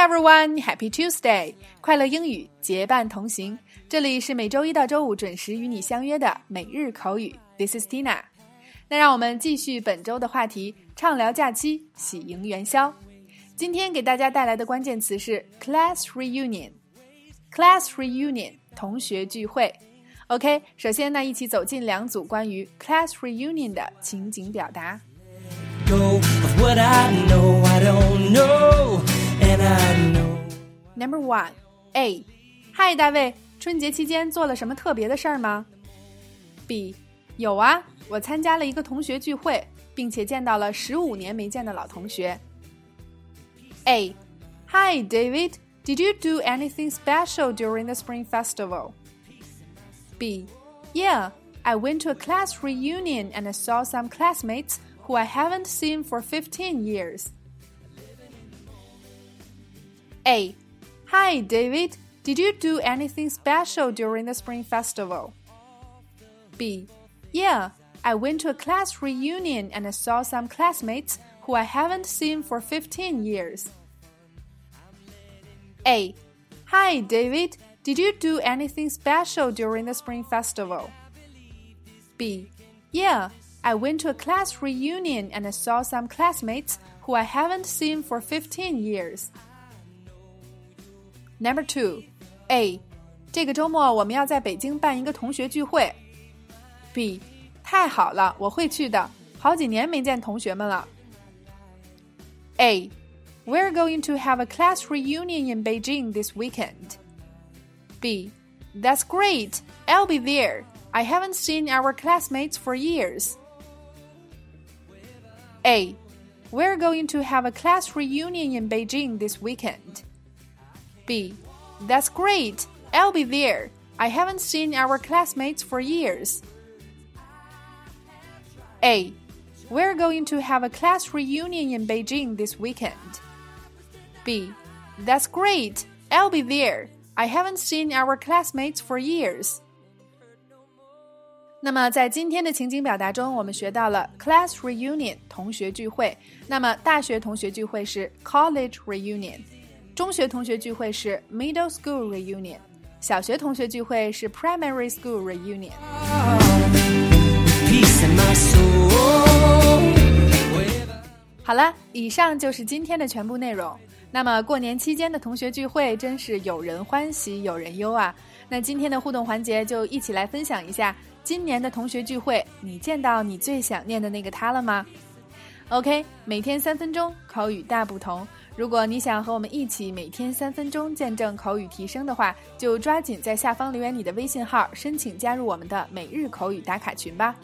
everyone, Happy Tuesday! 快乐英语结伴同行。这里是每周一到周五准时与你相约的每日口语。This is Tina。那让我们继续本周的话题，畅聊假期，喜迎元宵。今天给大家带来的关键词是 class reunion。class reunion 同学聚会。OK，首先呢，一起走进两组关于 class reunion 的情景表达。Number one, A. 嗨，大卫，春节期间做了什么特别的事儿吗？B. 有啊，我参加了一个同学聚会，并且见到了十五年没见的老同学。A. Hi, David. Did you do anything special during the Spring Festival? B. Yeah, I went to a class reunion and I saw some classmates who I haven't seen for 15 years. A. Hi, David. Did you do anything special during the Spring Festival? B. Yeah, I went to a class reunion and I saw some classmates who I haven't seen for 15 years. A. Hi, David. Did you do anything special during the Spring Festival? B. Yeah, I went to a class reunion and I saw some classmates who I haven't seen for 15 years. Number two, A，这个周末我们要在北京办一个同学聚会。B，太好了，我会去的。好几年没见同学们了。A, we're going to have a class reunion in Beijing this weekend. B, that's great. I'll be there. I haven't seen our classmates for years. A, we're going to have a class reunion in Beijing this weekend. B. That's great. I'll be there. I haven't seen our classmates for years. A. We're going to have a class reunion in Beijing this weekend. B. That's great. I'll be there. I haven't seen our classmates for years. 那么在今天的情景表达中，我们学到了 class reunion 同学聚会。那么大学同学聚会是 college reunion。 中学同学聚会是 middle school reunion，小学同学聚会是 primary school reunion。好了，以上就是今天的全部内容。那么过年期间的同学聚会真是有人欢喜有人忧啊！那今天的互动环节就一起来分享一下今年的同学聚会，你见到你最想念的那个他了吗？OK，每天三分钟，口语大不同。如果你想和我们一起每天三分钟见证口语提升的话，就抓紧在下方留言你的微信号，申请加入我们的每日口语打卡群吧。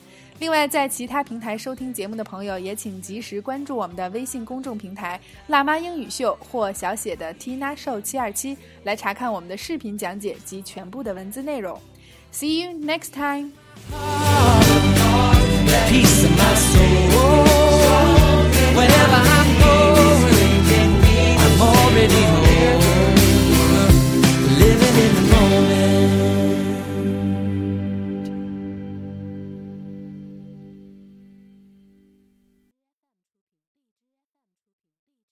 另外，在其他平台收听节目的朋友，也请及时关注我们的微信公众平台“辣妈英语秀”或小写的 Tina Show 七二七，来查看我们的视频讲解及全部的文字内容。See you next time.